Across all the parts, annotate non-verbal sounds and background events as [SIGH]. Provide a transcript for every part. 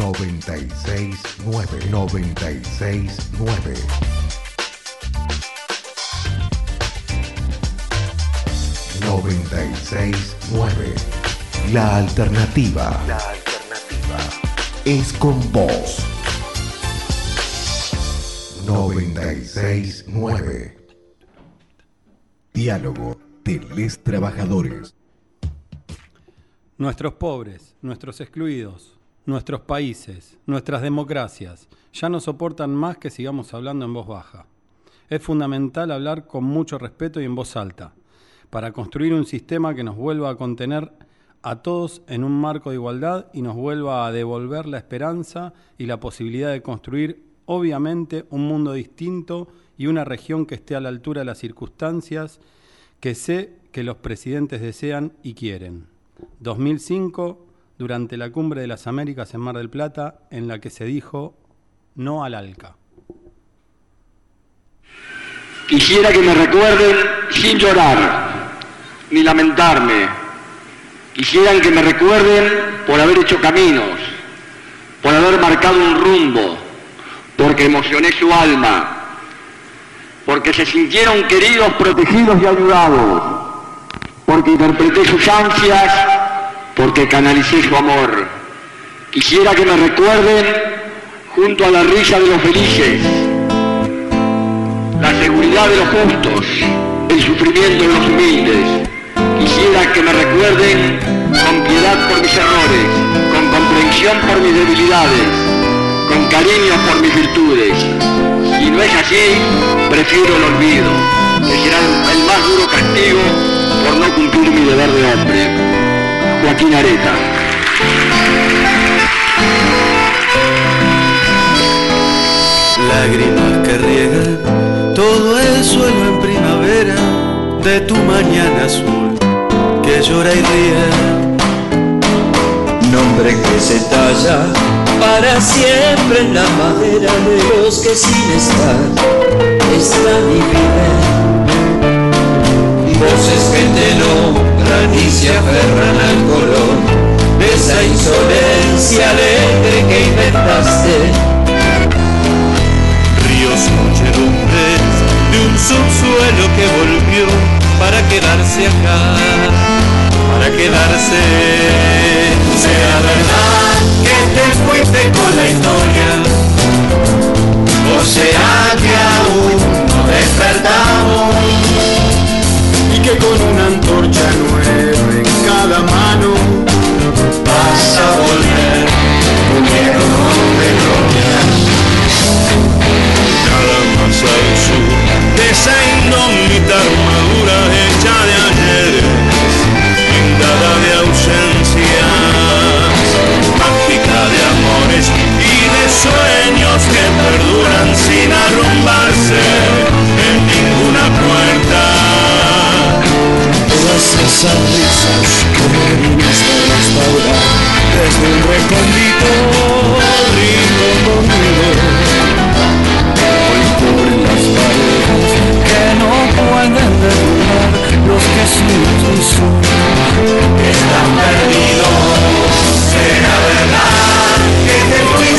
969 969 969 La alternativa. La alternativa es con vos. 969 Diálogo de les trabajadores. Nuestros pobres, nuestros excluidos, nuestros países, nuestras democracias, ya no soportan más que sigamos hablando en voz baja. Es fundamental hablar con mucho respeto y en voz alta, para construir un sistema que nos vuelva a contener a todos en un marco de igualdad y nos vuelva a devolver la esperanza y la posibilidad de construir, obviamente, un mundo distinto y una región que esté a la altura de las circunstancias que sé que los presidentes desean y quieren. 2005, durante la Cumbre de las Américas en Mar del Plata, en la que se dijo no al ALCA. Quisiera que me recuerden sin llorar ni lamentarme. Quisieran que me recuerden por haber hecho caminos, por haber marcado un rumbo, porque emocioné su alma, porque se sintieron queridos, protegidos y ayudados, porque interpreté sus ansias, porque canalicé su amor. Quisiera que me recuerden junto a la risa de los felices, la seguridad de los justos, el sufrimiento de los humildes. Quisiera que me recuerden con piedad por mis errores, con comprensión por mis debilidades, con cariño por mis virtudes. Si no es así, prefiero el olvido, que será el más duro castigo por no cumplir mi deber de hombre. Joaquín Areta. Lágrimas que riegan todo el suelo en primavera de tu mañana azul que llora y ríe. Nombre que se talla para siempre en la madera de los que sin estar están y viven. Voces que te nombran y se aferran al color de esa insolencia alegre que inventaste. Ríos, muchedumbres de un subsuelo que volvió para quedarse acá, para quedarse. Sea verdad que te fuiste con la historia, o sea que aún no despertamos con una antorcha nueva en cada mano vas a volver puñero de glorias. Cada masa al sur de esa indómita armadura hecha de ayer, pintada de ausencias, mágica de amores y de sueños que perduran sin arrumbarse. sonrisas que viniste a restaurar desde un recóndito rincón conmigo. Hoy cubren las paredes que no pueden derribar los que sienten son están perdidos. Será verdad que te voy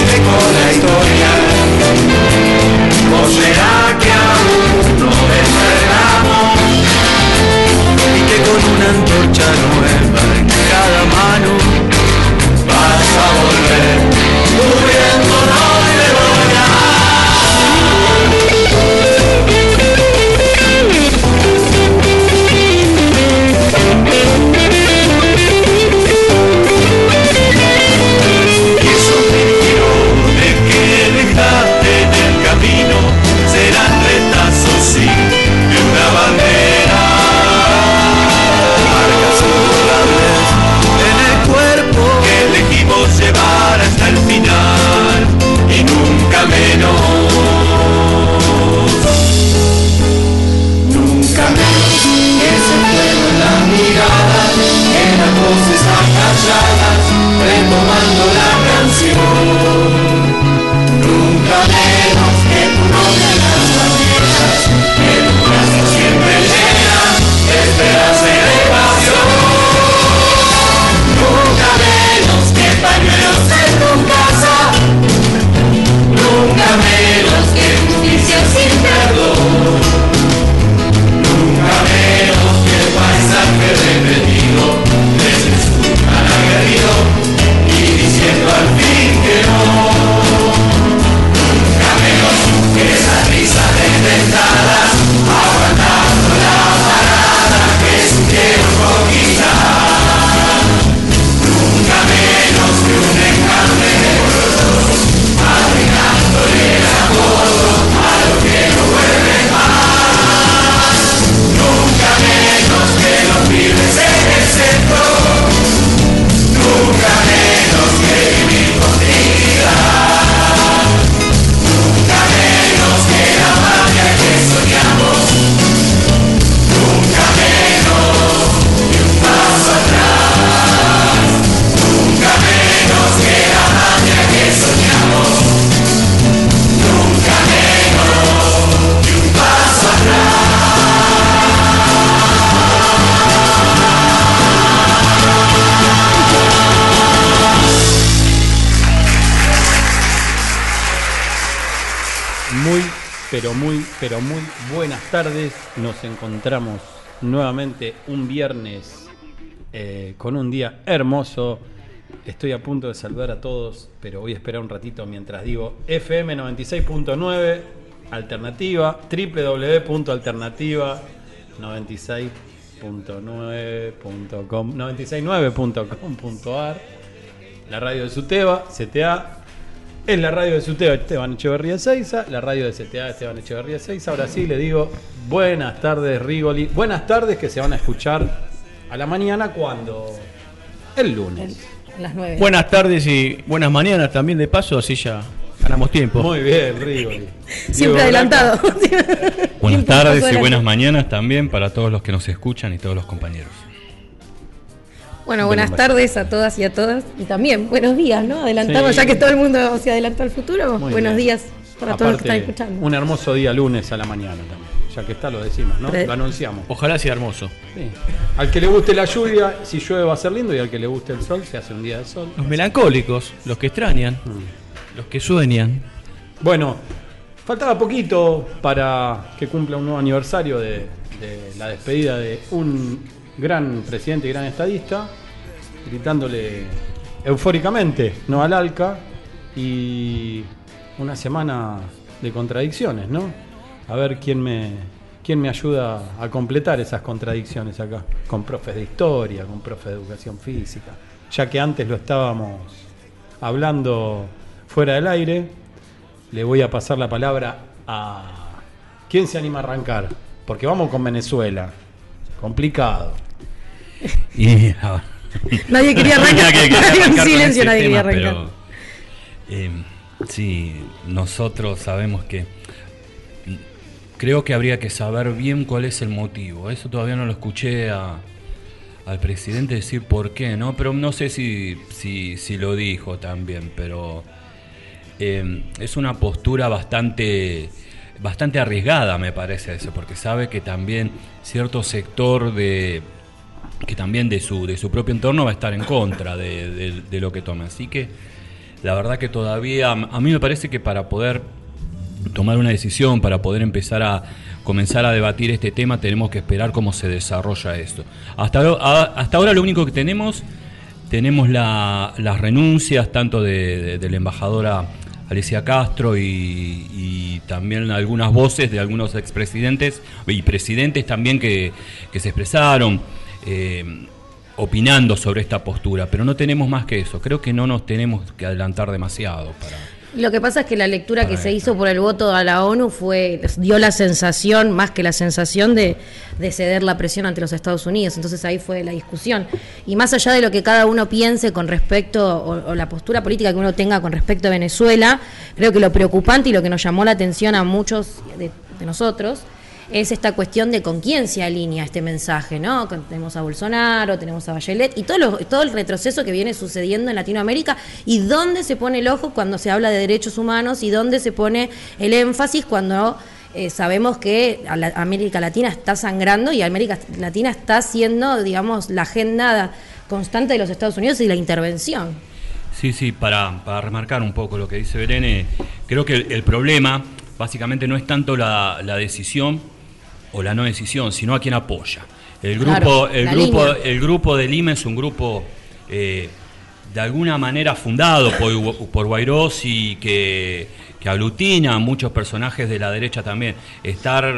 pero muy, pero muy buenas tardes. Nos encontramos nuevamente un viernes eh, con un día hermoso. Estoy a punto de saludar a todos, pero voy a esperar un ratito mientras digo FM 96.9 Alternativa, www.alternativa 96.9.com 969.com.ar La radio de Suteba, CTA es la radio de Suteba Esteban Echeverría Seiza, la radio de CTA Esteban Echeverría Seiza. Ahora sí le digo buenas tardes, Rigoli. Buenas tardes que se van a escuchar a la mañana cuando el lunes. A las 9. Buenas tardes y buenas mañanas también de paso, así ya ganamos tiempo. Muy bien, Rigoli. [LAUGHS] Diego Siempre adelantado. Buenas tardes y buenas mañanas también para todos los que nos escuchan y todos los compañeros. Bueno, buenas Bien, tardes a todas y a todas. Y también buenos días, ¿no? Adelantamos, Sí. ya que todo el mundo se adelantó al futuro. Muy buenos bien. días para todos los que Aparte, están escuchando. Un hermoso día lunes a la mañana también. Ya que está, lo decimos, ¿no? Lo anunciamos. Ojalá sea hermoso. Sí. Al que le guste la lluvia, si llueve va a ser lindo, y al que le guste el sol, se hace un día de sol. Los melancólicos, los que extrañan, Mm. los que sueñan. Bueno, faltaba poquito para que cumpla un nuevo aniversario de, de la despedida de un gran presidente y gran estadista, gritándole eufóricamente no al ALCA y una semana de contradicciones, ¿no? A ver quién me, quién me ayuda a completar esas contradicciones acá, con profes de historia, con profes de educación física, ya que antes lo estábamos hablando fuera del aire, le voy a pasar la palabra a... ¿Quién se anima a arrancar? Porque vamos con Venezuela. Complicado. [LAUGHS] Y, Nadie quería [LAUGHS] arrancar. Nadie quería un arrancar silencio, nadie quería tema, arrancar. pero, eh, sí, nosotros sabemos que creo que habría que saber bien cuál es el motivo. Eso todavía no lo escuché a- al presidente decir por qué, ¿no? Pero no sé si, si, si lo dijo también, pero eh, es una postura bastante bastante arriesgada me parece eso porque sabe que también cierto sector de que también de su de su propio entorno va a estar en contra de, de- lo que tome. Así que la verdad que todavía a mí me parece que para poder tomar una decisión para poder empezar a comenzar a debatir este tema tenemos que esperar cómo se desarrolla esto. Hasta hasta ahora lo único que tenemos tenemos la- las renuncias tanto de, la embajadora Alicia Castro y, y también algunas voces de algunos expresidentes y presidentes también que, que se expresaron eh, opinando sobre esta postura, pero no tenemos más que eso. Creo que no nos tenemos que adelantar demasiado para... Lo que pasa es que la lectura que se hizo por el voto a la ONU fue dio la sensación, más que la sensación de, de ceder la presión ante los Estados Unidos. Entonces ahí fue la discusión. Y más allá de lo que cada uno piense con respecto, o, o la postura política que uno tenga con respecto a Venezuela, creo que lo preocupante y lo que nos llamó la atención a muchos de, de nosotros es esta cuestión de con quién se alinea este mensaje, ¿no? Tenemos a Bolsonaro, tenemos a Bachelet y todo, lo- todo el retroceso que viene sucediendo en Latinoamérica y dónde se pone el ojo cuando se habla de derechos humanos y dónde se pone el énfasis cuando eh, sabemos que América Latina está sangrando y América Latina está siendo, digamos, la agenda constante de los Estados Unidos y la intervención. Sí, sí, para, remarcar un poco lo que dice Belén, eh, creo que el, problema básicamente no es tanto la decisión o la no decisión, sino a quien apoya. El grupo, Claro, el grupo, línea. el grupo de Lima es un grupo eh, de alguna manera fundado por, por Guairós y que, que aglutina a muchos personajes de la derecha también. Estar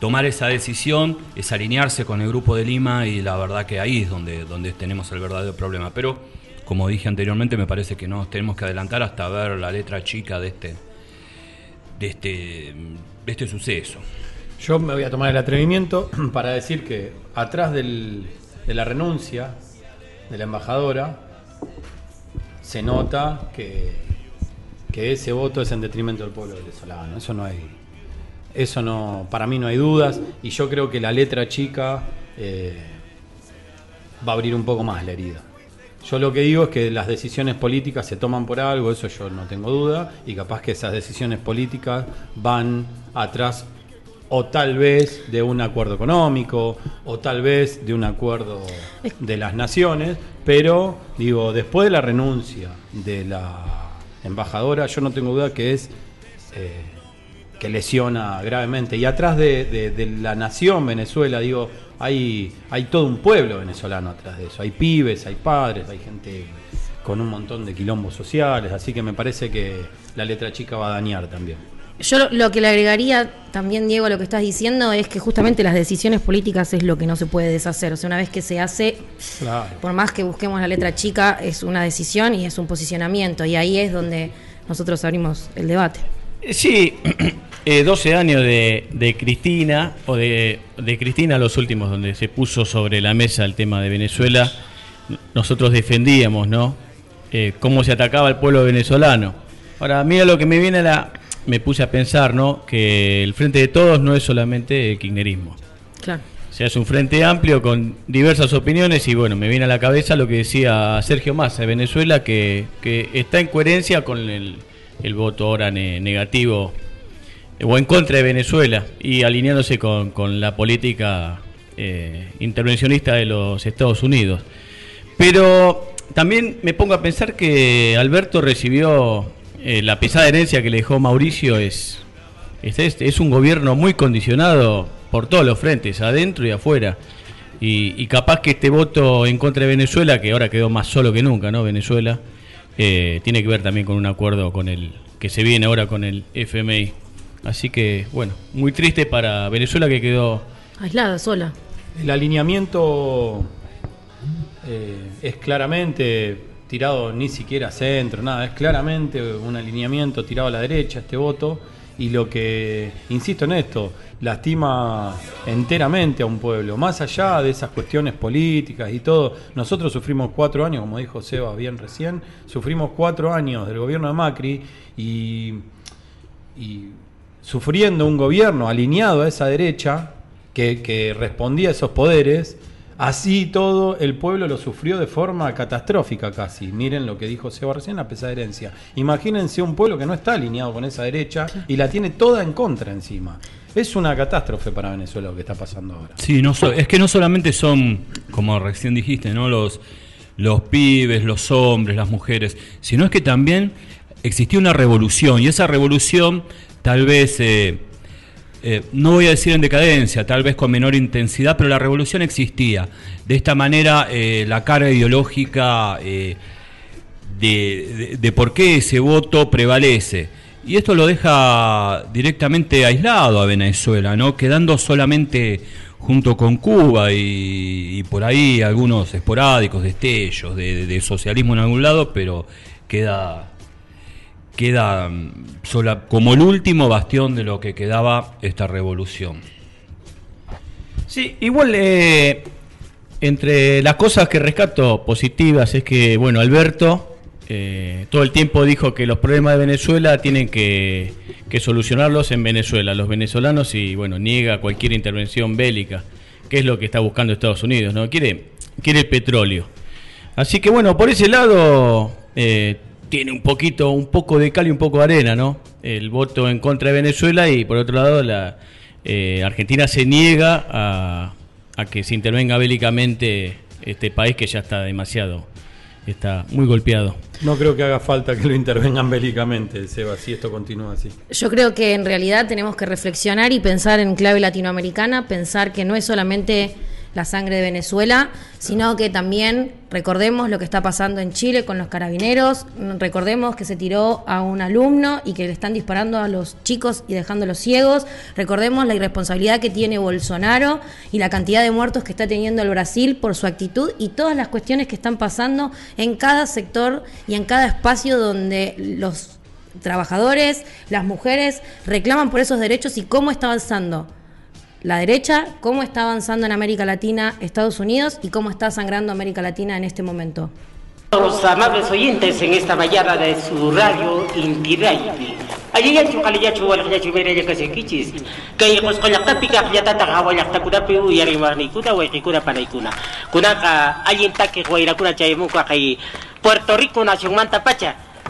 tomar esa decisión es alinearse con el grupo de Lima y la verdad que ahí es donde, donde tenemos el verdadero problema. Pero, como dije anteriormente, me parece que no nos tenemos que adelantar hasta ver la letra chica de este, de este, de este suceso. Yo me voy a tomar el atrevimiento [CLEARS THROAT] para decir que atrás de la renuncia de la embajadora se nota que, que ese voto es en detrimento del pueblo venezolano. Eso no hay, eso no, para mí no hay dudas y yo creo que la letra chica eh, va a abrir un poco más la herida. Yo lo que digo es que las decisiones políticas se toman por algo, eso yo no tengo duda, y capaz que esas decisiones políticas van atrás o tal vez de un acuerdo económico, o tal vez de un acuerdo de las naciones, pero digo, después de la renuncia de la embajadora, yo no tengo duda que es eh, que lesiona gravemente. Y atrás de, de- de la nación Venezuela, digo, hay, hay todo un pueblo venezolano atrás de eso. Hay pibes, hay padres, hay gente con un montón de quilombos sociales, así que me parece que la letra chica va a dañar también. Yo lo, que le agregaría también, Diego, a lo que estás diciendo es que justamente las decisiones políticas es lo que no se puede deshacer. O sea, una vez que se hace, Claro. por más que busquemos la letra chica, es una decisión y es un posicionamiento. Y ahí es donde nosotros abrimos el debate. Eh, Sí, [CLEARS THROAT] eh, 12 años de, de Cristina, o de, de Cristina los últimos, donde se puso sobre la mesa el tema de Venezuela, nosotros defendíamos, ¿no? Eh, cómo se atacaba al pueblo venezolano. Ahora, mira lo que me viene a la... Me puse a pensar, ¿no? Que el Frente de Todos no es solamente el kirchnerismo. Claro. O sea, es un frente amplio con diversas opiniones y bueno, me viene a la cabeza lo que decía Sergio Massa de Venezuela, que, que está en coherencia con el, el voto ahora ne- negativo o en contra de Venezuela y alineándose con, con la política eh, intervencionista de los Estados Unidos. Pero también me pongo a pensar que Alberto recibió eh, la pesada herencia que le dejó Mauricio es, es, este, es un gobierno muy condicionado por todos los frentes, adentro y afuera. Y, y capaz que este voto en contra de Venezuela, que ahora quedó más solo que nunca, ¿no? Venezuela, eh, tiene que ver también con un acuerdo con el que se viene ahora con el FMI. Así que, bueno, muy triste para Venezuela que quedó Aislada, sola. El alineamiento eh, es claramente tirado ni siquiera centro, nada, es claramente un alineamiento tirado a la derecha este voto. Y lo que, insisto en esto, lastima enteramente a un pueblo, más allá de esas cuestiones políticas y todo, nosotros sufrimos cuatro años, como dijo Seba bien recién, sufrimos cuatro años del gobierno de Macri y y sufriendo un gobierno alineado a esa derecha que, que respondía a esos poderes, así todo el pueblo lo sufrió de forma catastrófica casi. Miren lo que dijo Seba recién, la pesada herencia. Imagínense un pueblo que no está alineado con esa derecha y la tiene toda en contra encima. Es una catástrofe para Venezuela lo que está pasando ahora. Sí, no so- es que no solamente son, como recién dijiste, ¿no? los, los pibes, los hombres, las mujeres, sino es que también existió una revolución y esa revolución tal vez, eh, eh, no voy a decir en decadencia, tal vez con menor intensidad, pero la revolución existía. De esta manera eh, la carga ideológica eh, de, por qué ese voto prevalece. Y esto lo deja directamente aislado a Venezuela, ¿no? Quedando solamente junto con Cuba y, por ahí algunos esporádicos destellos de, de- de socialismo en algún lado, pero queda queda mm, sola, como el último bastión de lo que quedaba esta revolución. Sí, igual eh, entre las cosas que rescato positivas es que, bueno, Alberto eh, todo el tiempo dijo que los problemas de Venezuela tienen que, que solucionarlos en Venezuela, los venezolanos, y bueno, niega cualquier intervención bélica, que es lo que está buscando Estados Unidos, ¿no? Quiere, quiere el petróleo. Así que bueno, por ese lado eh, tiene un poquito, un poco de cal y un poco de arena, ¿no? El voto en contra de Venezuela y por otro lado la eh, Argentina se niega a, a que se intervenga bélicamente este país que ya está demasiado, está muy golpeado. No creo que haga falta que lo intervengan bélicamente, Seba, si esto continúa así. Yo creo que en realidad tenemos que reflexionar y pensar en clave latinoamericana, pensar que no es solamente la sangre de Venezuela, sino que también recordemos lo que está pasando en Chile con los carabineros, recordemos que se tiró a un alumno y que le están disparando a los chicos y dejándolos ciegos, recordemos la irresponsabilidad que tiene Bolsonaro y la cantidad de muertos que está teniendo el Brasil por su actitud y todas las cuestiones que están pasando en cada sector y en cada espacio donde los trabajadores, las mujeres reclaman por esos derechos y cómo está avanzando la derecha, cómo está avanzando en América Latina, Estados Unidos y cómo está sangrando América Latina en este momento. Los amables oyentes en esta mañana de su radio.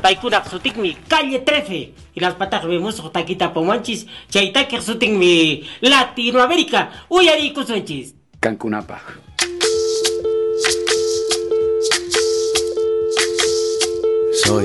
Paikuna sutikmi calle 13 y las patas vemos taquita pomanchis chaitake sutikmi Latinoamérica uyari kusunchis. Cancunapa. Soy,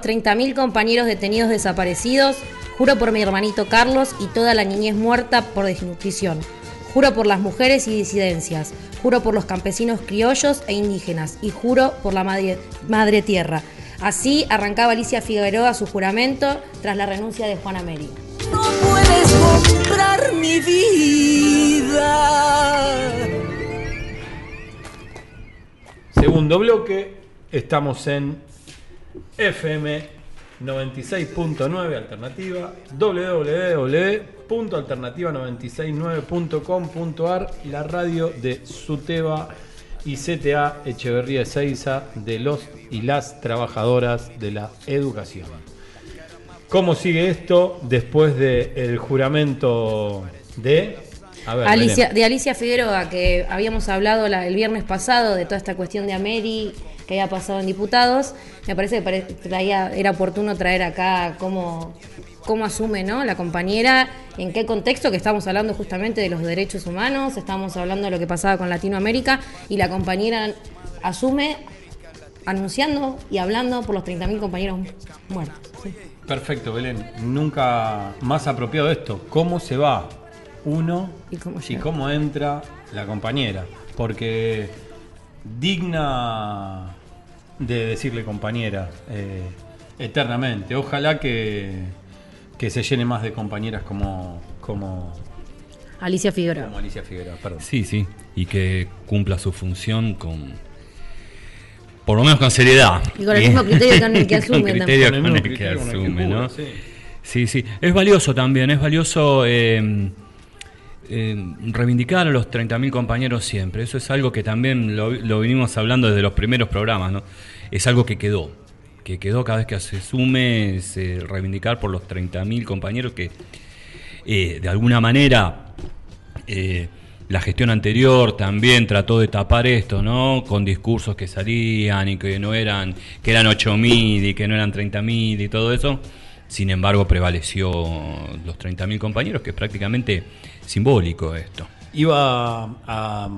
pie. Juro por los 30.000 compañeros detenidos desaparecidos, juro por mi hermanito Carlos y toda la niñez muerta por desnutrición. Juro por las mujeres y disidencias, juro por los campesinos criollos e indígenas y juro por la madre, madre tierra. Así arrancaba Alicia Figueroa su juramento tras la renuncia de Juana Meri. No puedes comprar mi vida. Segundo bloque, estamos en FM 96.9 Alternativa, www.alternativa969.com.ar, la radio de Suteba y CTA Echeverría Ezeiza de los y las trabajadoras de la educación. ¿Cómo sigue esto después del juramento de... Ver, Alicia, de Alicia Figueroa, que habíamos hablado la- el viernes pasado de toda esta cuestión de Ameri que había pasado en diputados, me parece que traía- era oportuno traer acá cómo, cómo asume ¿no? la compañera, en qué contexto, que estamos hablando justamente de los derechos humanos, estamos hablando de lo que pasaba con Latinoamérica, y la compañera asume anunciando y hablando por los 30.000 compañeros muertos. Sí. Perfecto, Belén. Nunca más apropiado esto. ¿Cómo se va uno ¿Y cómo y llega? cómo entra la compañera? Porque digna de decirle compañera eh, eternamente. Ojalá que, que se llene más de compañeras como, como, Alicia Figueroa. como Alicia Figueroa. Perdón. Sí, sí, y que cumpla su función con, por lo menos con seriedad. Y con el mismo criterio con el que asume Con criterio también. con el con el que asume, ¿no? sí. Sí, sí. Es valioso también, es valioso eh, eh, reivindicar a los 30.000 compañeros siempre. Eso es algo que también lo, vinimos hablando desde los primeros programas, ¿no? Es algo que quedó, que quedó cada vez que se sume, reivindicar por los 30.000 compañeros que eh, de alguna manera eh, la gestión anterior también trató de tapar esto, ¿no? Con discursos que salían y que no eran, que eran 8.000 y que no eran 30.000 y todo eso. Sin embargo, prevaleció los 30.000 compañeros, que prácticamente simbólico esto. Iba a,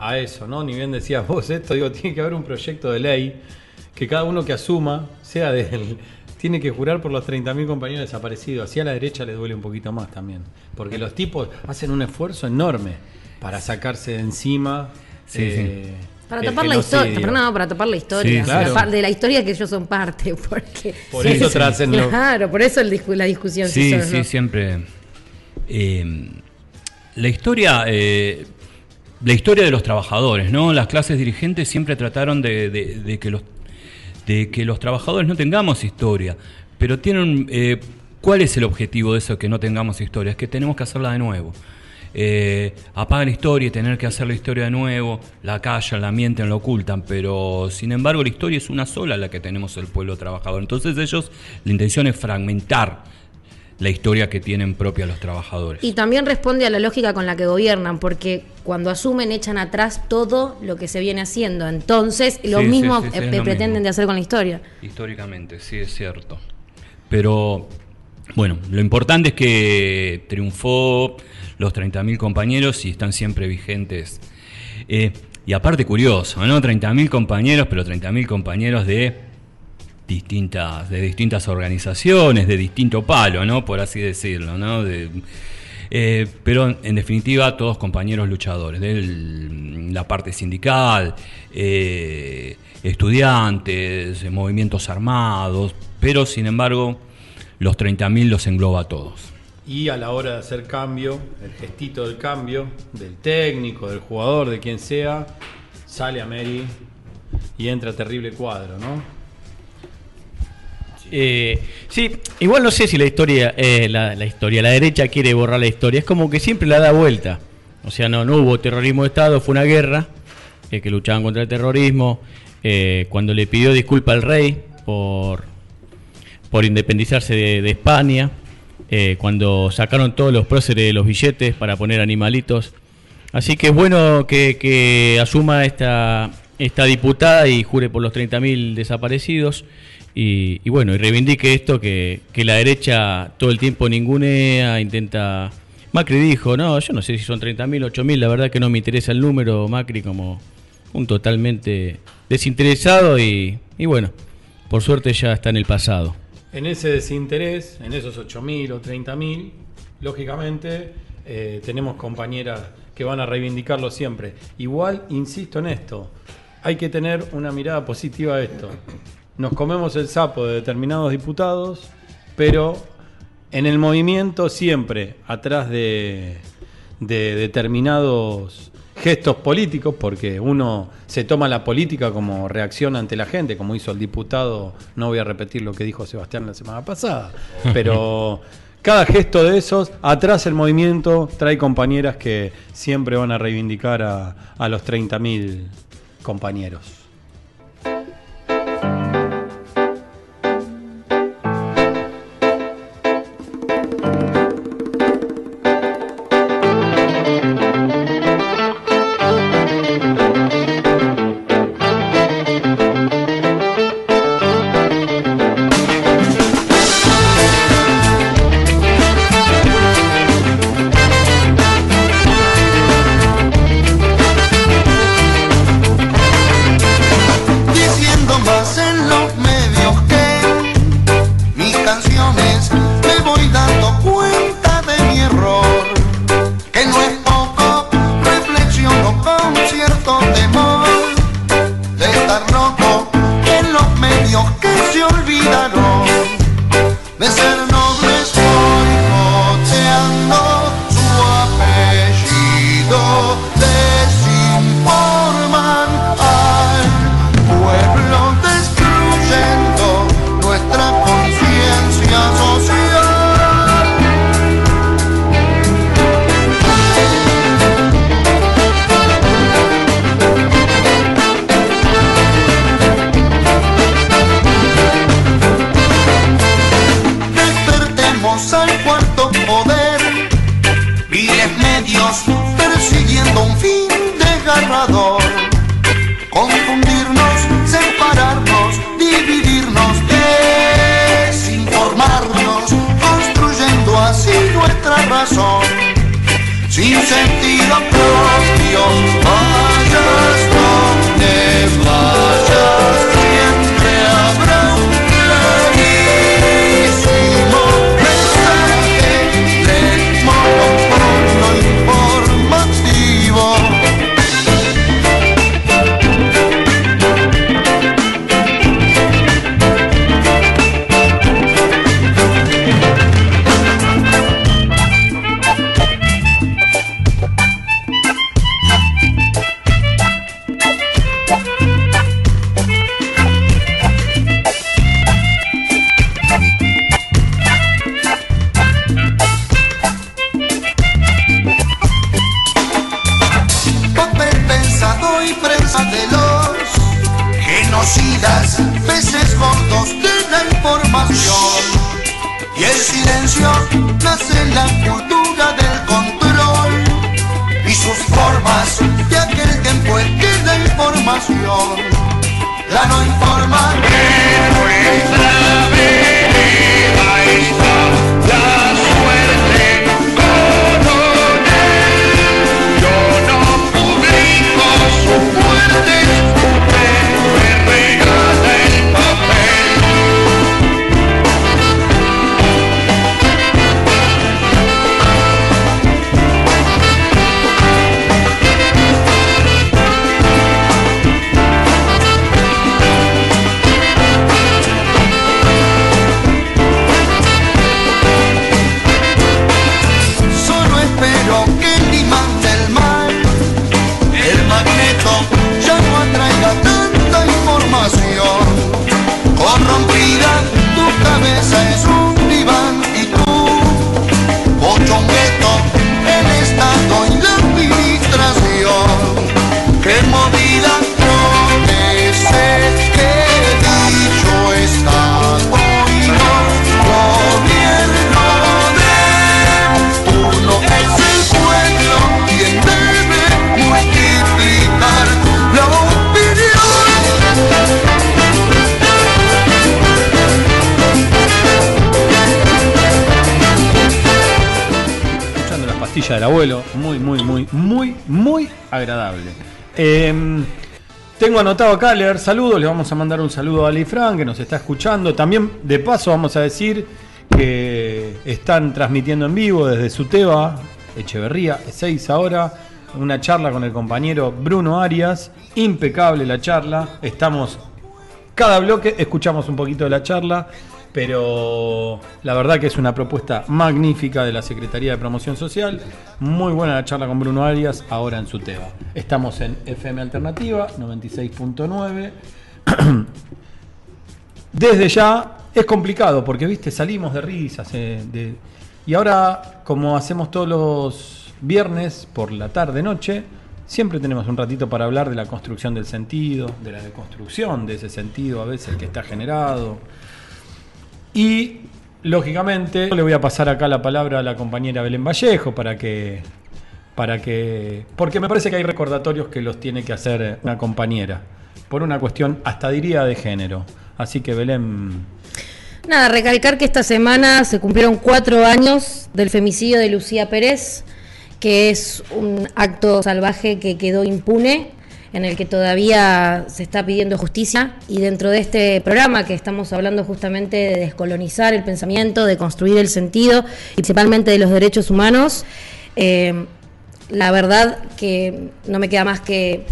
a eso, ¿no? Ni bien decías vos esto, digo, tiene que haber un proyecto de ley que cada uno que asuma sea del. Tiene que jurar por los 30.000 compañeros desaparecidos. Así a la derecha le duele un poquito más también. Porque los tipos hacen un esfuerzo enorme para sacarse de encima. Sí, eh, Para tapar la historia, no, para tapar la historia, Sí, claro. la par- de la historia que ellos son parte, [LAUGHS] porque Por eso tracen Claro, por eso el discu- la discusión. si Sí, sí, no. siempre. Eh, la historia. eh, la historia de los trabajadores, ¿no? Las clases dirigentes siempre trataron de, que los de que los trabajadores no tengamos historia, pero tienen eh, ¿cuál es el objetivo de eso que no tengamos historia? Es que tenemos que hacerla de nuevo. Eh, apagan historia y tener que hacer la historia de nuevo, la callan, la mienten, la ocultan, pero sin embargo la historia es una sola la que tenemos el pueblo trabajador. Entonces ellos, la intención es fragmentar la historia que tienen propia los trabajadores. Y también responde a la lógica con la que gobiernan, porque cuando asumen echan atrás todo lo que se viene haciendo. Entonces, lo Sí, sí, mismo sí, sí, eh, lo pretenden mismo. de hacer con la historia. Históricamente, sí, es cierto. Pero, bueno, lo importante es que triunfó los 30.000 compañeros y están siempre vigentes. Eh, y aparte, curioso, ¿no? 30.000 compañeros, pero 30.000 compañeros de distintas, de distintas organizaciones, de distinto palo, ¿no? Por así decirlo, ¿no? Eh, pero en definitiva todos compañeros luchadores, de la parte sindical, eh, estudiantes, movimientos armados, pero sin embargo los 30.000 los engloba a todos. Y a la hora de hacer cambio, el gestito del cambio, del técnico, del jugador, de quien sea, sale a Mary y entra terrible cuadro, ¿no? Eh, sí, igual no sé si la historia, eh, la, historia, la derecha quiere borrar la historia. Es como que siempre la da vuelta. O sea, no, no hubo terrorismo de Estado, fue una guerra eh, que luchaban contra el terrorismo. Eh, cuando le pidió disculpa al rey por, por independizarse de, de España, eh, cuando sacaron todos los próceres de los billetes para poner animalitos. Así que es bueno que, que asuma esta, esta diputada y jure por los 30.000 desaparecidos. Y, bueno, y reivindique esto que, que la derecha todo el tiempo ningunea, intenta... Macri dijo, no, yo no sé si son 30.000, 8.000, la verdad que no me interesa el número, Macri como un totalmente desinteresado y, y bueno, por suerte ya está en el pasado. En ese desinterés, en esos 8.000 o 30.000, lógicamente eh, tenemos compañeras que van a reivindicarlo siempre. Igual, insisto en esto, hay que tener una mirada positiva a esto. Nos comemos el sapo de determinados diputados, pero en el movimiento siempre, atrás de, de determinados gestos políticos, porque uno se toma la política como reacción ante la gente, como hizo el diputado, no voy a repetir lo que dijo Sebastián la semana pasada, [LAUGHS] pero cada gesto de esos, atrás el movimiento trae compañeras que siempre van a reivindicar a, a los 30.000 compañeros. Pastillas del abuelo, muy, muy, muy, muy, muy agradable. Eh, tengo anotado acá leer saludos, le vamos a mandar un saludo a Ali Fran que nos está escuchando. También, de paso, vamos a decir que están transmitiendo en vivo desde Suteba, Echeverría, 6 ahora, una charla con el compañero Bruno Arias. Impecable la charla. Estamos cada bloque, escuchamos un poquito de la charla. Pero la verdad que es una propuesta magnífica de la Secretaría de Promoción Social. Muy buena la charla con Bruno Arias, ahora en su tema. Estamos en FM Alternativa 96.9. [CLEARS THROAT] Desde ya es complicado porque, viste, salimos de risas. eh, y ahora, como hacemos todos los viernes por la tarde-noche, siempre tenemos un ratito para hablar de la construcción del sentido, de la deconstrucción de ese sentido a veces que está generado. Y, lógicamente, le voy a pasar acá la palabra a la compañera Belén Vallejo para que. Para que. Porque me parece que hay recordatorios que los tiene que hacer una compañera. Por una cuestión, hasta diría, de género. Así que Belén. Nada, recalcar que esta semana se cumplieron cuatro años del femicidio de Lucía Pérez, que es un acto salvaje que quedó impune, en el que todavía se está pidiendo justicia. Y dentro de este programa que estamos hablando justamente de descolonizar el pensamiento, de construir el sentido, y principalmente de los derechos humanos, eh, la verdad que no me queda más que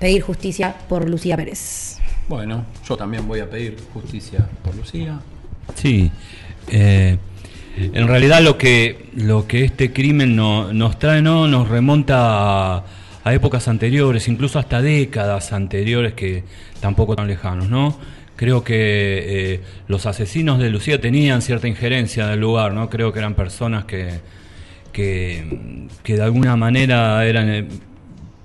pedir justicia por Lucía Pérez. Bueno, yo también voy a pedir justicia por Lucía. Sí. eh, en realidad lo que, lo que este crimen no- nos trae no nos remonta a, a épocas anteriores, incluso hasta décadas anteriores que tampoco tan lejanos, ¿no? Creo que eh, los asesinos de Lucía tenían cierta injerencia en el lugar, ¿no? Creo que eran personas que, que, de alguna manera eran,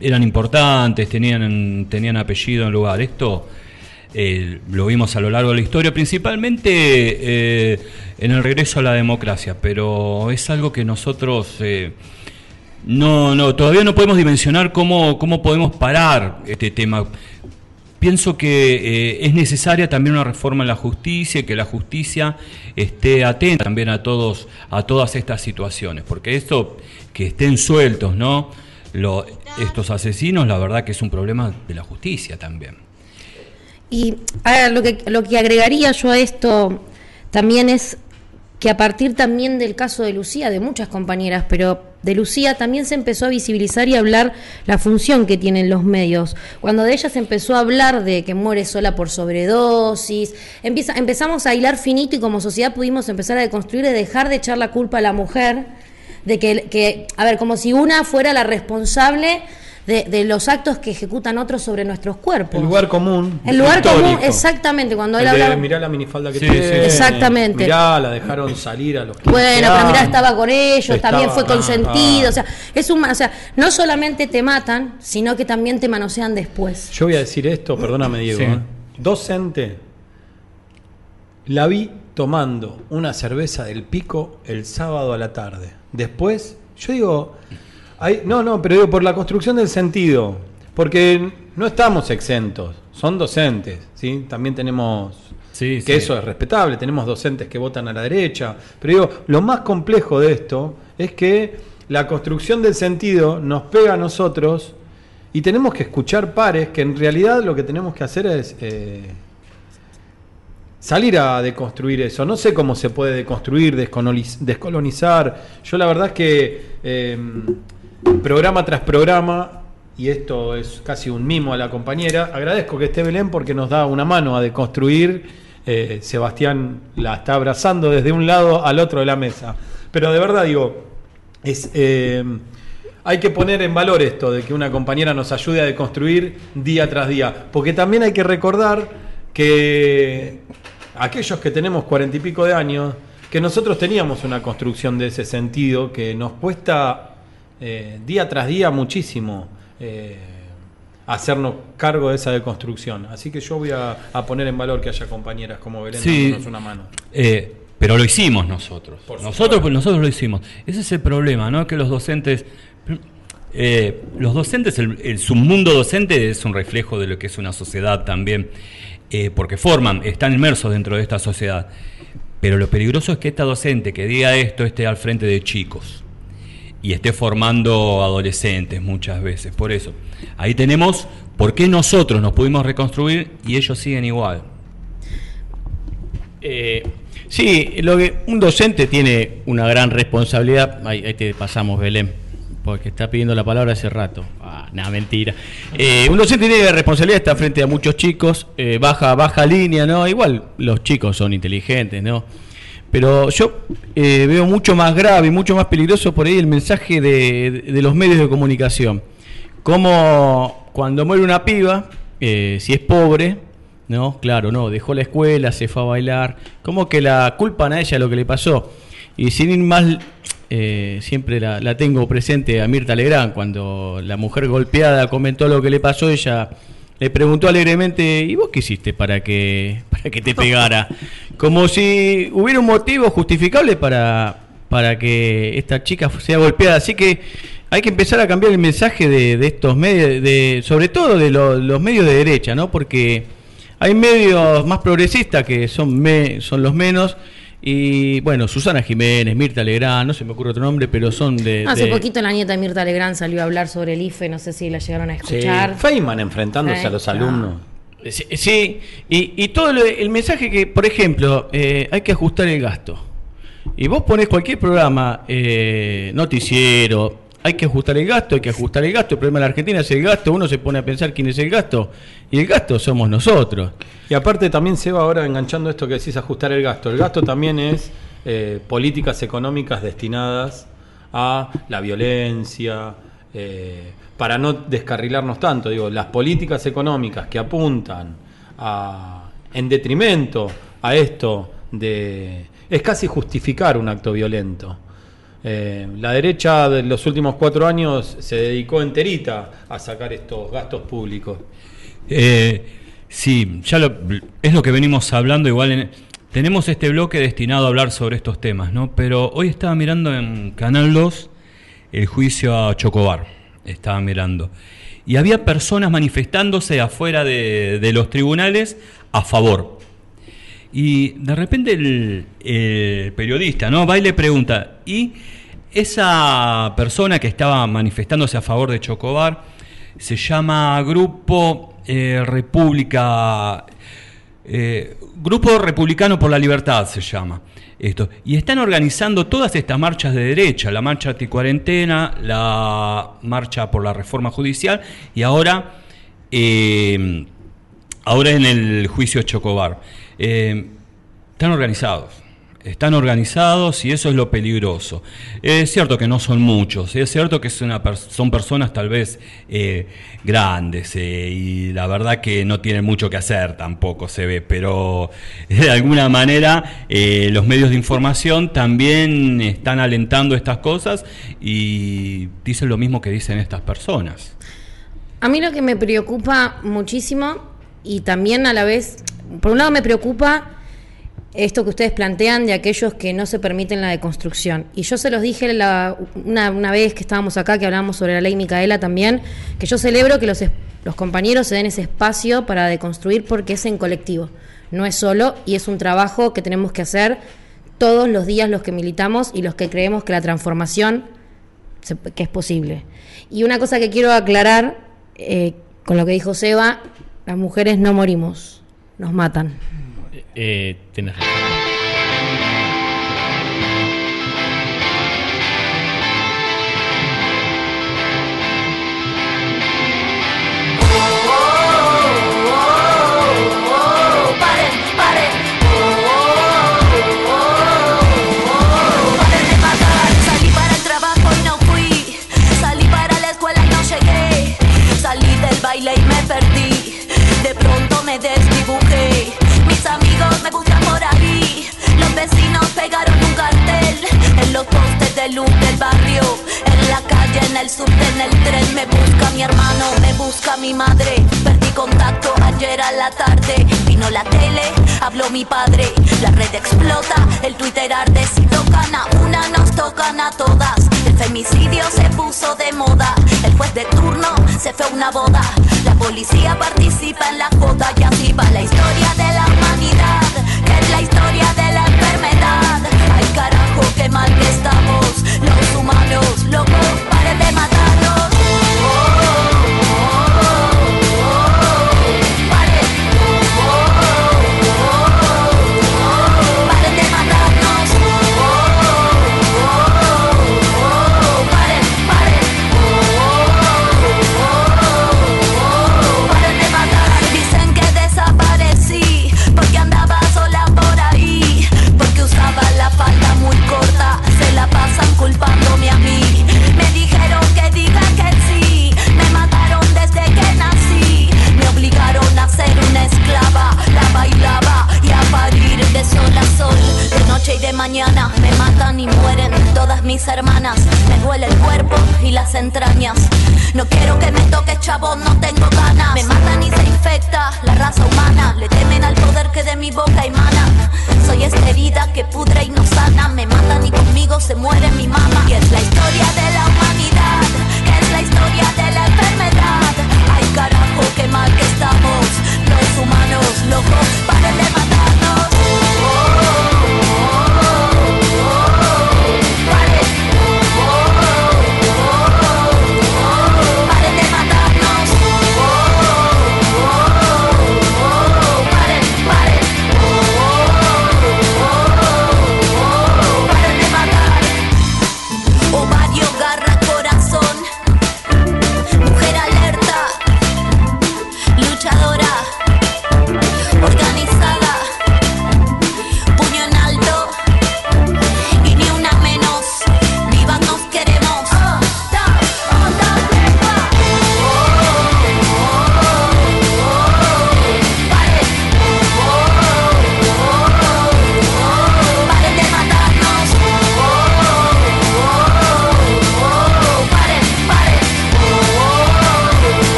eran importantes, tenían, tenían apellido en lugar. Esto eh, lo vimos a lo largo de la historia, principalmente eh, en el regreso a la democracia, pero es algo que nosotros no, no, todavía no podemos dimensionar cómo, cómo podemos parar este tema. Pienso que eh, es necesaria también una reforma en la justicia, y que la justicia esté atenta también a todos, a todas estas situaciones, porque esto que estén sueltos, ¿no? Estos asesinos, la verdad que es un problema de la justicia también. Y ahora, lo que, lo que agregaría yo a esto también es que a partir también del caso de Lucía, de muchas compañeras, pero de Lucía también se empezó a visibilizar y hablar la función que tienen los medios. Cuando de ella se empezó a hablar de que muere sola por sobredosis, empieza, empezamos a hilar finito y como sociedad pudimos empezar a deconstruir y dejar de echar la culpa a la mujer, de que, que a ver, como si una fuera la responsable de, de los actos que ejecutan otros sobre nuestros cuerpos. El lugar común. El lugar común, exactamente, cuando él El de, habla... mirá la minifalda que Sí, tiene. sí. Exactamente. Mirá, la dejaron salir a los 15 Bueno, pero mirá, estaba con ellos, Estaba- también fue consentido, ah. o sea, es un, o sea, no solamente te matan, sino que también te manosean después. Yo voy a decir esto, perdóname Diego. Sí. ¿eh? Docente, la vi tomando una cerveza del pico el sábado a la tarde. Después, yo digo, hay- no, no, pero digo por la construcción del sentido, porque no estamos exentos, son docentes, ¿sí? También tenemos Sí, que sí. eso es respetable, tenemos docentes que votan a la derecha, pero digo, lo más complejo de esto es que la construcción del sentido nos pega a nosotros y tenemos que escuchar pares que en realidad lo que tenemos que hacer es eh, salir a deconstruir eso. No sé cómo se puede deconstruir, descoloniz- descolonizar. Yo la verdad es que eh, programa tras programa, y esto es casi un mimo a la compañera, agradezco que esté Belén porque nos da una mano a deconstruir. Eh, Sebastián la está abrazando desde un lado al otro de la mesa. Pero de verdad digo, es, eh, hay que poner en valor esto de que una compañera nos ayude a deconstruir día tras día. Porque también hay que recordar que aquellos que tenemos cuarenta y pico de años, que nosotros teníamos una construcción de ese sentido que nos cuesta eh, día tras día muchísimo eh, hacernos cargo de esa deconstrucción. Así que yo voy a, a poner en valor que haya compañeras como Belén Sí. dándonos una mano. Eh, pero lo hicimos nosotros. Por nosotros, supuesto. nosotros lo hicimos. Ese es el problema, ¿no? Que los docentes. los docentes, el, el submundo docente es un reflejo de lo que es una sociedad también, porque forman, están inmersos dentro de esta sociedad. Pero lo peligroso es que esta docente que diga esto esté al frente de chicos y esté formando adolescentes muchas veces. Por eso, ahí tenemos por qué nosotros nos pudimos reconstruir y ellos siguen igual. Eh, sí, lo que un docente tiene una gran responsabilidad, ahí, ahí te pasamos Belén, porque está pidiendo la palabra hace rato. Ah, nada, mentira. Eh, un docente tiene responsabilidad, está frente a muchos chicos, eh, baja, baja línea, ¿no? Igual los chicos son inteligentes, ¿no? Pero yo eh, veo mucho más grave y mucho más peligroso por ahí el mensaje de, de los medios de comunicación. Como cuando muere una piba, eh, si es pobre, ¿no? Claro, no, dejó la escuela, se fue a bailar, como que la culpan a ella lo que le pasó. Y sin ir más, eh, siempre la, la tengo presente a Mirta Legrand, cuando la mujer golpeada comentó lo que le pasó, ella le preguntó alegremente, ¿y vos qué hiciste para que, para que te pegara? Como si hubiera un motivo justificable para, para que esta chica sea golpeada. Así que hay que empezar a cambiar el mensaje de, de estos medios, de, sobre todo de lo- los medios de derecha, ¿no? Porque hay medios más progresistas que son, me- son los menos. Y bueno, Susana Jiménez, Mirta Legrand, no se me ocurre otro nombre, pero son de... Hace de- poquito la nieta de Mirta Legrand salió a hablar sobre el IFE, no sé si la llegaron a escuchar. Feynman enfrentándose Sí, a los alumnos. Sí, y, y todo lo- el mensaje que, por ejemplo, eh, hay que ajustar el gasto. Y vos pones cualquier programa, eh, noticiero, hay que ajustar el gasto, hay que ajustar el gasto. El problema de la Argentina es el gasto, uno se pone a pensar quién es el gasto, y el gasto somos nosotros. Y aparte también se va ahora enganchando esto que decís ajustar el gasto. El gasto también es eh, políticas económicas destinadas a la violencia, eh, para no descarrilarnos tanto. Digo, las políticas económicas que apuntan a, en detrimento a esto de... Es casi justificar un acto violento. Eh, la derecha de los últimos cuatro años se dedicó enterita a sacar estos gastos públicos. Eh, sí, ya es lo que venimos hablando. Igual en- tenemos este bloque destinado a hablar sobre estos temas, ¿no? Pero hoy estaba mirando en Canal 2 el juicio a Chocobar. Estaba mirando. Y había personas manifestándose afuera de, los tribunales a favor. Y de repente el, el periodista, ¿no? Va y le pregunta, ¿y esa persona que estaba manifestándose a favor de Chocobar se llama Grupo eh, República, eh, Grupo Republicano por la Libertad se llama esto. Y están organizando todas estas marchas de derecha, la marcha anticuarentena, la marcha por la reforma judicial y ahora... eh, ahora en el juicio Chocobar. Eh, están organizados. Están organizados y eso es lo peligroso. Es cierto que no son muchos, es cierto que una son personas tal vez eh, grandes eh, y la verdad que no tienen mucho que hacer tampoco se ve, pero [LAUGHS] de alguna manera eh, los medios de información también están alentando estas cosas y dicen lo mismo que dicen estas personas. A mí lo que me preocupa muchísimo y también a la vez, por un lado me preocupa esto que ustedes plantean de aquellos que no se permiten la deconstrucción. Y yo se los dije la- una, una vez que estábamos acá, que hablamos sobre la ley Micaela también, que yo celebro que los, los compañeros se den ese espacio para deconstruir porque es en colectivo, no es solo y es un trabajo que tenemos que hacer todos los días los que militamos y los que creemos que la transformación se- que es posible. Y una cosa que quiero aclarar eh, con lo que dijo Seba, las mujeres no morimos, nos matan. Eh, razón. Mi padre. La red explota,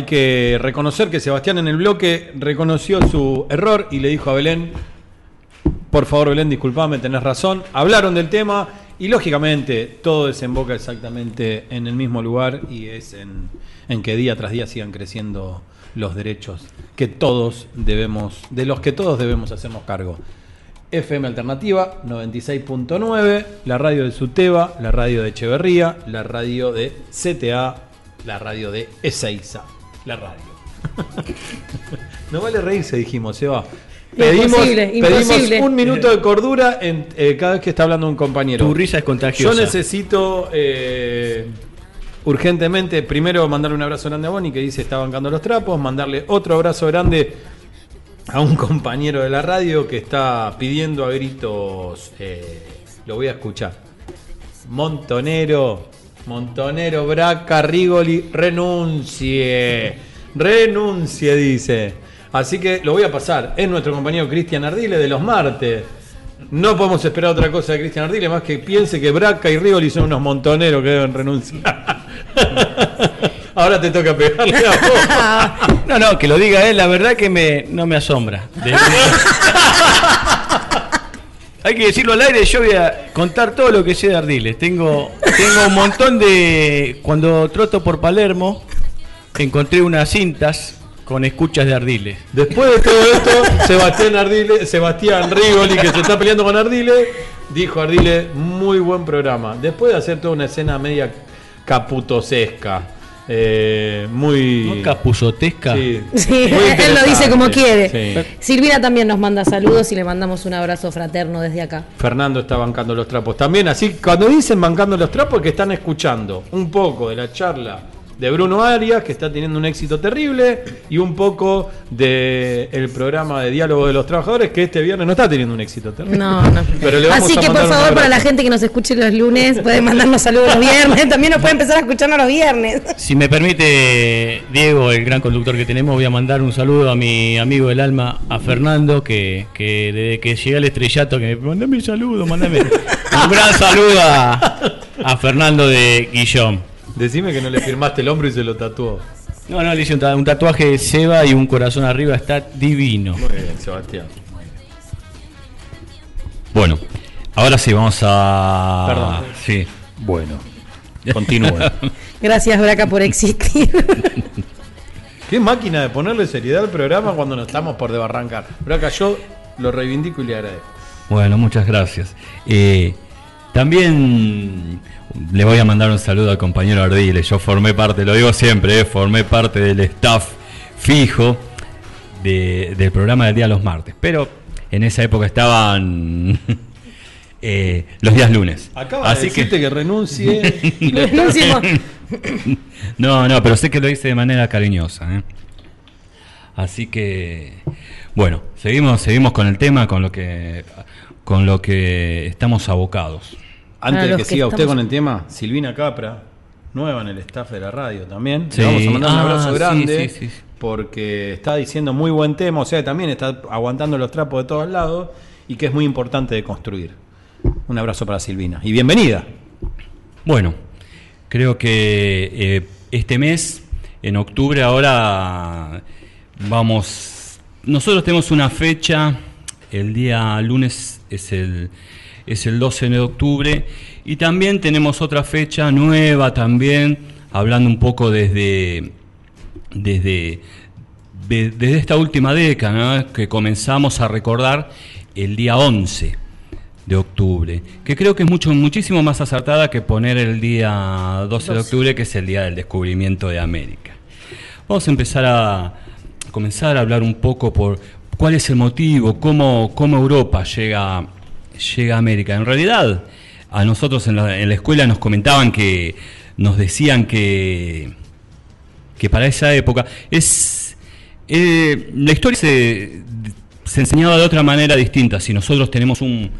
hay que reconocer que Sebastián en el bloque reconoció su error y le dijo a Belén, por favor Belén, disculpame, tenés razón. Hablaron del tema y lógicamente todo desemboca exactamente en el mismo lugar y es en, en que día tras día sigan creciendo los derechos que todos debemos, de los que todos debemos hacernos cargo. FM Alternativa 96.9, la radio de Suteba, la radio de Echeverría, la radio de CTA, la radio de Ezeiza, la radio. [LAUGHS] no vale reírse, dijimos, Seba. Pedimos, Imposible, pedimos imposible. un minuto de cordura en, eh, cada vez que está hablando un compañero. Tu risa es contagiosa. Yo necesito eh, urgentemente, primero mandarle un abrazo grande a Bonnie que dice está bancando los trapos, mandarle otro abrazo grande a un compañero de la radio que está pidiendo a gritos, eh, lo voy a escuchar. Montonero, Montonero, Braca, Rigoli, renuncie. Renuncie, dice. Así que lo voy a pasar. Es nuestro compañero Cristian Ardile de los martes. No podemos esperar otra cosa de Cristian Ardile más que piense que Braca y Rigoli son unos montoneros que deben renunciar. [LAUGHS] Ahora te toca pegarle a vos. [LAUGHS] No, no, que lo diga él, la verdad que me, no me asombra. [LAUGHS] Hay que decirlo al aire, yo voy a contar todo lo que sé de Ardiles. Tengo, tengo un montón de... Cuando troto por Palermo, encontré unas cintas con escuchas de Ardiles. Después de todo esto, Sebastián Ardile, Sebastián Rigoli, que se está peleando con Ardile, dijo Ardile, muy buen programa. Después de hacer toda una escena media caputosesca, eh, muy... ¿No capuzotesca? Sí, él lo dice como quiere. Sí. Silvina también nos manda saludos y le mandamos un abrazo fraterno desde acá. Fernando está bancando los trapos también. Así cuando dicen bancando los trapos, es que están escuchando un poco de la charla de Bruno Arias, que está teniendo un éxito terrible, y un poco del el programa de diálogo de los trabajadores, que este viernes no está teniendo un éxito terrible. No, no. Pero le vamos Así a que por favor, para la gente que nos escuche los lunes, pueden mandarnos saludos los viernes. También nos puede empezar a escucharnos los viernes. Si me permite, Diego, el gran conductor que tenemos, voy a mandar un saludo a mi amigo del alma, a Fernando, que, que desde que llegué al estrellato, que me mandame un saludo, mandame [LAUGHS] un gran saludo a, a Fernando de Guillón. Decime que no le firmaste el hombro y se lo tatuó. No, no, le hice un, ta- un tatuaje de Seba y un corazón arriba, está divino. Muy bien, Sebastián. Bueno, ahora sí vamos a. Perdón. Sí. Bueno, continúe. [LAUGHS] Gracias, Braca, por existir. [LAUGHS] Qué máquina de ponerle seriedad al programa cuando nos estamos por debarrancar. Pero acá yo lo reivindico y le agradezco. Bueno, muchas gracias. Eh, también le voy a mandar un saludo al compañero Ardile. Yo formé parte, lo digo siempre, eh, formé parte del staff fijo de- del programa del día los martes. Pero en esa época estaban [LAUGHS] eh, los días lunes. Acaba de decirte que, renuncie [LAUGHS] y está- Renunciemos. [LAUGHS] No, no, pero sé que lo hice de manera cariñosa. ¿eh? Así que, bueno, seguimos, seguimos con el tema, con lo que, con lo que estamos abocados. Antes de que que siga usted con el tema, Silvina Capra, nueva en el staff de la radio también. Sí. Le vamos a mandar un Ah, abrazo sí, grande. sí, sí. porque está diciendo muy buen tema, o sea, también está aguantando los trapos de todos lados y que es muy importante de construir. Un abrazo para Silvina y bienvenida. Bueno, creo que eh, este mes, en octubre, ahora vamos. Nosotros tenemos una fecha, el día lunes es el, es el 12 de octubre, y también tenemos otra fecha nueva también, hablando un poco desde, desde, de- desde esta última década, ¿no? que comenzamos a recordar el día 11 de octubre, que creo que es mucho, muchísimo más acertada que poner el día 12 de 12. octubre, que es el día del descubrimiento de América. Vamos a empezar a comenzar a hablar un poco por cuál es el motivo, cómo, cómo Europa llega, llega a América. En realidad, a nosotros en la, en la escuela nos comentaban que, nos decían que, que para esa época es eh, la historia se, se enseñaba de otra manera distinta. Si nosotros tenemos un,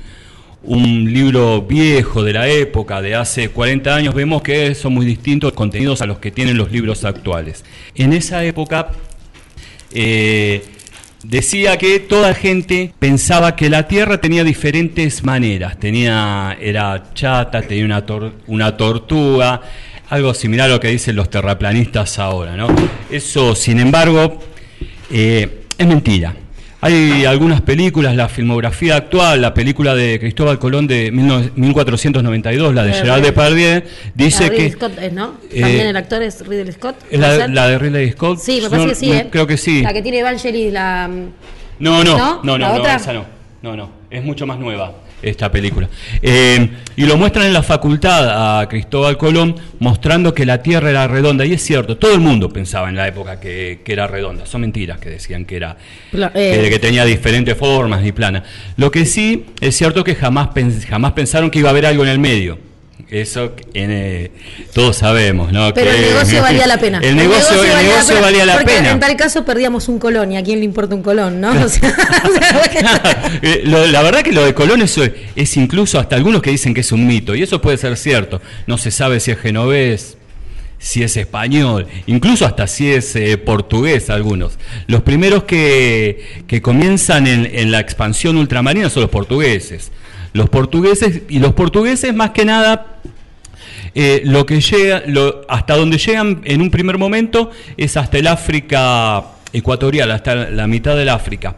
un libro viejo de la época, de hace 40 años, vemos que son muy distintos contenidos a los que tienen los libros actuales. En esa época eh, decía que toda gente pensaba que la Tierra tenía diferentes maneras. Tenía, era chata, tenía una, tor- una tortuga, algo similar a lo que dicen los terraplanistas ahora. ¿no? Eso, sin embargo, eh, es mentira. Hay algunas películas, la filmografía actual, la película de Cristóbal Colón de 19- 1492, la de Eh, Gerard Depardieu, dice Ah, Ridley que... Scott ¿no? eh, También el actor es Ridley Scott. ¿Es ¿puede la, la de Ridley Scott? Sí, me parece No, que sí, ¿eh? Creo que sí. La que tiene Evangelis, la... No, no, ¿No? no, no, ¿La no, esa no. No, no, es mucho más nueva esta película. Eh, y lo muestran en la facultad a Cristóbal Colón mostrando que la Tierra era redonda. Y es cierto, todo el mundo pensaba en la época que, que era redonda. Son mentiras que decían que era Pla- eh, que tenía diferentes formas y plana. Lo que sí es cierto que jamás, jamás pensaron que iba a haber algo en el medio. Eso en, eh, todos sabemos, ¿no? Pero Que- el negocio [LAUGHS] valía la pena. El negocio, el negocio valía la porque pena. En tal caso perdíamos un colón y a quién le importa un colón, ¿no? [LAUGHS] O sea, [LAUGHS] Eh, lo- la verdad que lo de Colón es, es incluso hasta algunos que dicen que es un mito, y eso puede ser cierto. No se sabe si es genovés, si es español, incluso hasta si es eh, portugués algunos. Los primeros que, que comienzan en, en la expansión ultramarina son los portugueses. Los portugueses, y los portugueses más que nada eh, lo que llega, lo- hasta donde llegan en un primer momento es hasta el África ecuatorial, hasta la mitad del África.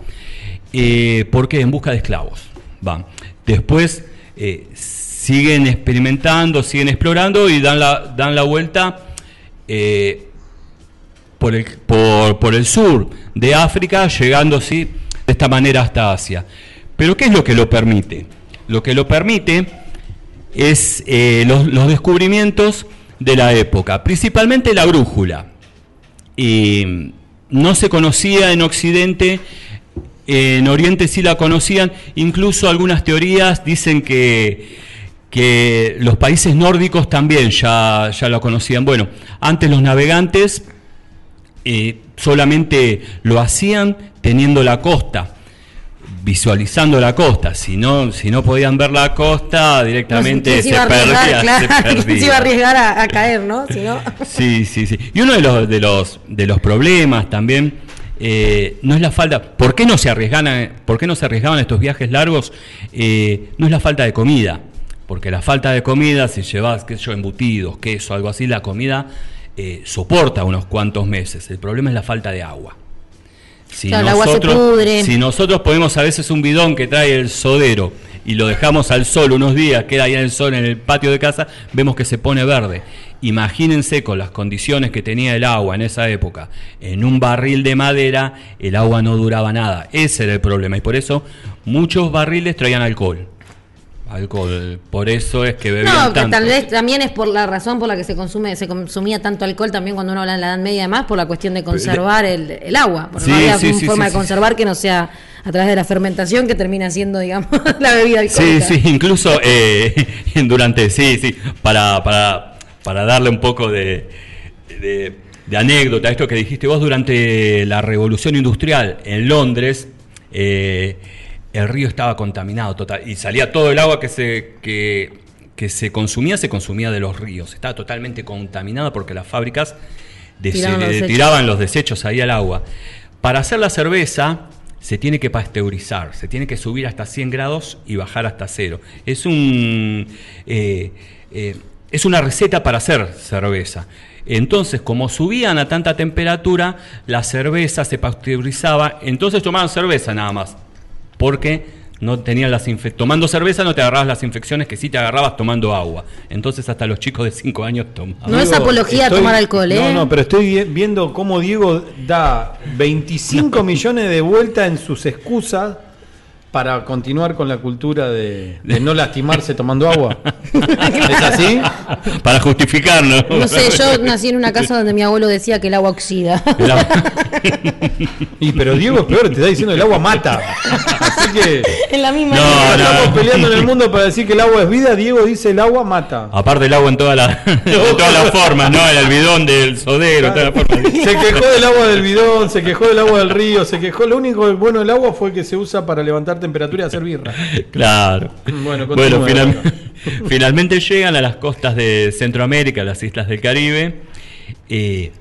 Eh, ¿Por qué? En busca de esclavos. Van. Después eh, siguen experimentando, siguen explorando y dan la, dan la vuelta eh, por, el, por, por el sur de África, llegando así de esta manera hasta Asia. Pero ¿qué es lo que lo permite? Lo que lo permite es eh, los, descubrimientos de la época, principalmente la brújula. Y no se conocía en Occidente, en Oriente sí la conocían, incluso algunas teorías dicen que, que los países nórdicos también ya, ya la conocían. Bueno, antes los navegantes eh, solamente lo hacían teniendo la costa, visualizando la costa. Si no, si no podían ver la costa, directamente ¿quién se, perdía, claro? se ¿Quién perdía. se iba a [LAUGHS] arriesgar a, a caer, no? Si no... Sí, sí, sí. Y uno de los, de los, de los problemas también eh, no es la falta. ¿Por qué no se arriesgaban, por qué no se arriesgaban estos viajes largos? Eh, no es la falta de comida. Porque la falta de comida, si llevas, qué sé yo, embutidos, queso, algo así, la comida eh, soporta unos cuantos meses. El problema es la falta de agua. Si Claro, el agua se pudre. si nosotros ponemos a veces un bidón que trae el sodero y lo dejamos al sol unos días, queda ahí en el sol en el patio de casa, vemos que se pone verde. Imagínense con las condiciones que tenía el agua en esa época, en un barril de madera, el agua no duraba nada. Ese era el problema y por eso muchos barriles traían alcohol. Alcohol, por eso es que bebían No, tanto. tal vez también es por la razón por la que se consume se consumía tanto alcohol también cuando uno habla en la Edad Media y demás, por la cuestión de conservar el, el agua. Porque no Sí, había sí, una sí, forma sí, de sí. conservar que no sea a través de la fermentación que termina siendo, digamos, [LAUGHS] la bebida Sí, alcohólica. sí, incluso eh, [LAUGHS] durante, sí, sí, para, para, para darle un poco de, de, de anécdota a esto que dijiste vos, durante la revolución industrial en Londres, eh, el río estaba contaminado total y salía todo el agua que se, que, que se consumía, se consumía de los ríos, estaba totalmente contaminada porque las fábricas Tiraban los eh, desechos. tiraban los desechos ahí al agua. Para hacer la cerveza se tiene que pasteurizar, se tiene que subir hasta 100 grados y bajar hasta cero. Es un eh, eh, es una receta para hacer cerveza. Entonces, como subían a tanta temperatura, la cerveza se pasteurizaba, entonces tomaban cerveza nada más, porque no tenían las infecciones. Tomando cerveza no te agarrabas las infecciones que sí te agarrabas tomando agua. Entonces, hasta los chicos de 5 años tomaban. No es apología a tomar alcohol, ¿eh? No, no, pero estoy vi- viendo cómo Diego da 25 [LAUGHS] millones de vueltas en sus excusas para continuar con la cultura de, de no lastimarse tomando agua. ¿Es así? Para justificarlo. No sé, yo nací en una casa donde mi abuelo decía que el agua oxida. Y pero Diego es peor, te está diciendo el agua mata. Así que en la misma No, estamos peleando en el mundo para decir que el agua es vida, Diego dice el agua mata. Aparte el agua en todas las todas las formas, ¿no? El albidón del sodero, en todas las formas. Se quejó del agua del bidón, se quejó del agua del río, se quejó. Lo único bueno del agua fue que se usa para levantar temperatura y hacer birra. [LAUGHS] Claro. Bueno, final- [LAUGHS] finalmente llegan a las costas de Centroamérica, las islas del Caribe. Eh,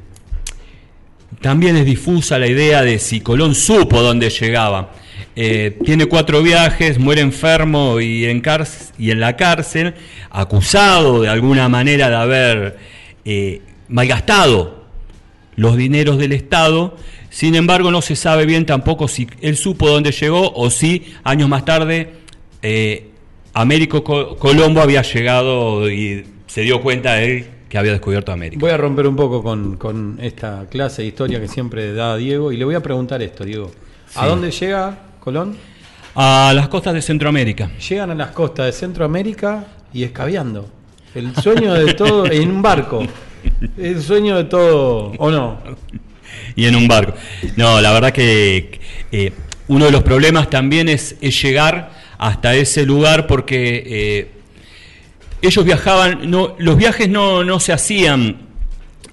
también es difusa la idea de si Colón supo dónde llegaba. Eh, tiene cuatro viajes, muere enfermo y en, y en la cárcel, acusado de alguna manera de haber eh, malgastado los dineros del Estado. Sin embargo, no se sabe bien tampoco si él supo dónde llegó o si años más tarde eh, Américo Co- Colombo había llegado y se dio cuenta él que había descubierto América. Voy a romper un poco con, con esta clase de historia que siempre da Diego y le voy a preguntar esto, Diego. ¿A dónde llega Colón? A las costas de Centroamérica. Llegan a las costas de Centroamérica y escabeando. El sueño de todo, en un barco. El sueño de todo, ¿o no? Y en un barco. No, la verdad que eh, uno de los problemas también es, llegar hasta ese lugar porque eh, ellos viajaban, no, los viajes no, no se hacían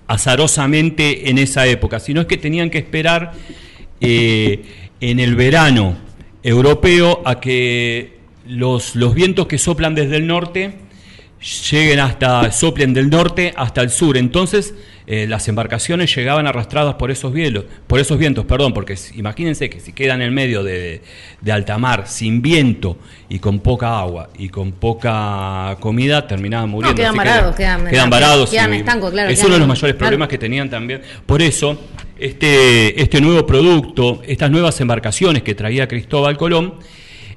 azarosamente en esa época, sino es que tenían que esperar eh, en el verano europeo a que los, los vientos que soplan desde el norte lleguen hasta, soplen del norte hasta el sur. Entonces, eh, las embarcaciones llegaban arrastradas por esos vientos, por esos vientos, perdón, porque imagínense que si quedan en medio de, de alta mar, sin viento y con poca agua y con poca comida, terminaban muriendo. quedan Así que varados, quedan- quedan varados. quedan claro, Es quedan- uno de los mayores claro. problemas que tenían también. Por eso, este, este nuevo producto, estas nuevas embarcaciones que traía Cristóbal Colón,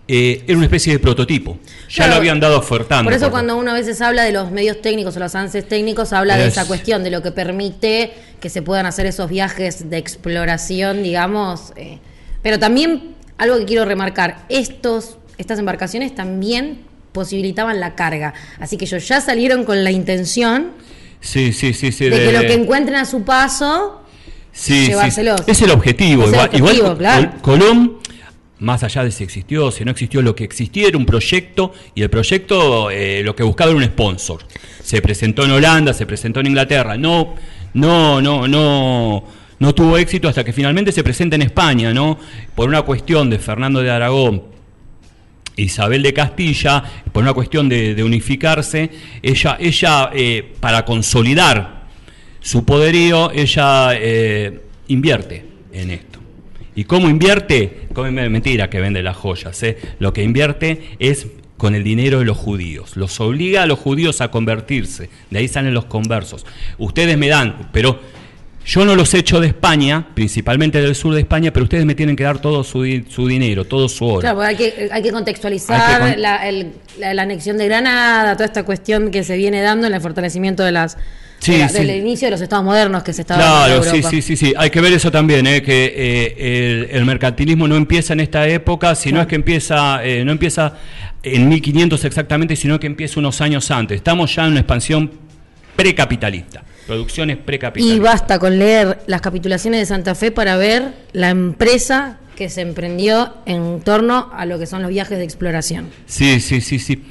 eh, era una especie de prototipo. Ya Claro. lo habían dado ofertando. Por eso cuando uno a veces habla de los medios técnicos o los avances técnicos, habla de Es- esa cuestión, de lo que permite que se puedan hacer esos viajes de exploración, digamos. eh. Pero también, algo que quiero remarcar, estos, estas embarcaciones también posibilitaban la carga. Así que ellos ya salieron con la intención Sí, sí, sí, sí. de que de- lo que encuentren a su paso, sí, sí, llevárselos. Es el objetivo. Es el igual, igual objetivo, claro. Colón, más allá de si existió, si no existió, lo que existía era un proyecto y el proyecto eh, lo que buscaba era un sponsor. Se presentó en Holanda, se presentó en Inglaterra. No, no, no, no. No tuvo éxito hasta que finalmente se presenta en España, ¿no? Por una cuestión de Fernando de Aragón, Isabel de Castilla, por una cuestión de, de unificarse, ella, ella eh, para consolidar su poderío, ella eh, invierte en esto. ¿Y cómo invierte? Como- Mentira que vende las joyas. ¿eh? Lo que invierte es con el dinero de los judíos. Los obliga a los judíos a convertirse. De ahí salen los conversos. Ustedes me dan, pero yo no los echo de España, principalmente del sur de España, pero ustedes me tienen que dar todo su, di- su dinero, todo su oro. Claro, hay que, hay que contextualizar Hay que con- la, el- la- la anexión de Granada, toda esta cuestión que se viene dando en el fortalecimiento de las Sí, de sí. del inicio de los estados modernos que se estaba dando Claro, en sí, Europa. sí, sí, sí. Hay que ver eso también, ¿eh? que eh, el, el mercantilismo no empieza en esta época, sino es que empieza, eh, no empieza en 1500 exactamente, sino que empieza unos años antes. Estamos ya en una expansión precapitalista, producciones Y precapitalistas. basta con leer las capitulaciones de Santa Fe para ver la empresa que se emprendió en torno a lo que son los viajes de exploración. Sí, sí, sí, sí.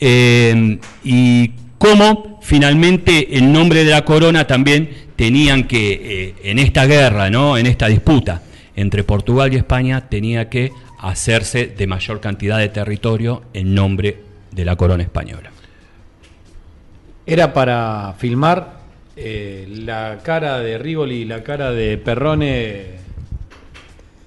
Eh, y cómo finalmente el nombre de la corona también tenían que, eh, en esta guerra, ¿no? en esta disputa entre Portugal y España, tenía que hacerse de mayor cantidad de territorio en nombre de la corona española. Era para filmar eh, la cara de Rivoli y la cara de Perrone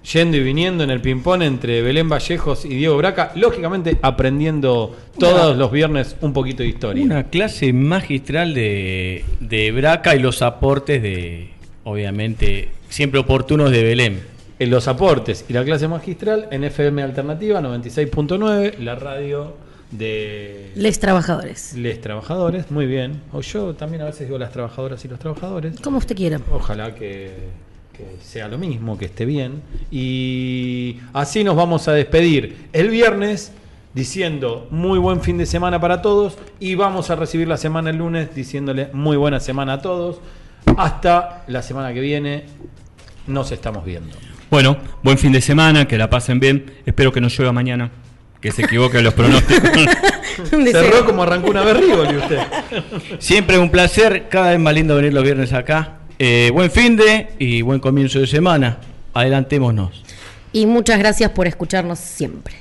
yendo y viniendo en el ping-pong entre Belén Vallejos y Diego Braca, lógicamente aprendiendo todos los viernes un poquito de historia. Una clase magistral de, de Braca y los aportes de, obviamente, siempre oportunos de Belén. En los aportes y la clase magistral en FM Alternativa 96.9, la radio de Les trabajadores. Les Trabajadores, muy bien. O yo también a veces digo las trabajadoras y los trabajadores. Como usted quiera. Ojalá que, que sea lo mismo, que esté bien. Y así nos vamos a despedir el viernes diciendo muy buen fin de semana para todos y vamos a recibir la semana el lunes diciéndole muy buena semana a todos. Hasta la semana que viene nos estamos viendo. Bueno, buen fin de semana, que la pasen bien. Espero que no llueva mañana, que se equivoquen los pronósticos. [LAUGHS] Cerró como arrancó una vez Rivoli usted. Siempre un placer, cada vez más lindo venir los viernes acá. Eh, buen fin de y buen comienzo de semana. Adelantémonos. Y muchas gracias por escucharnos siempre.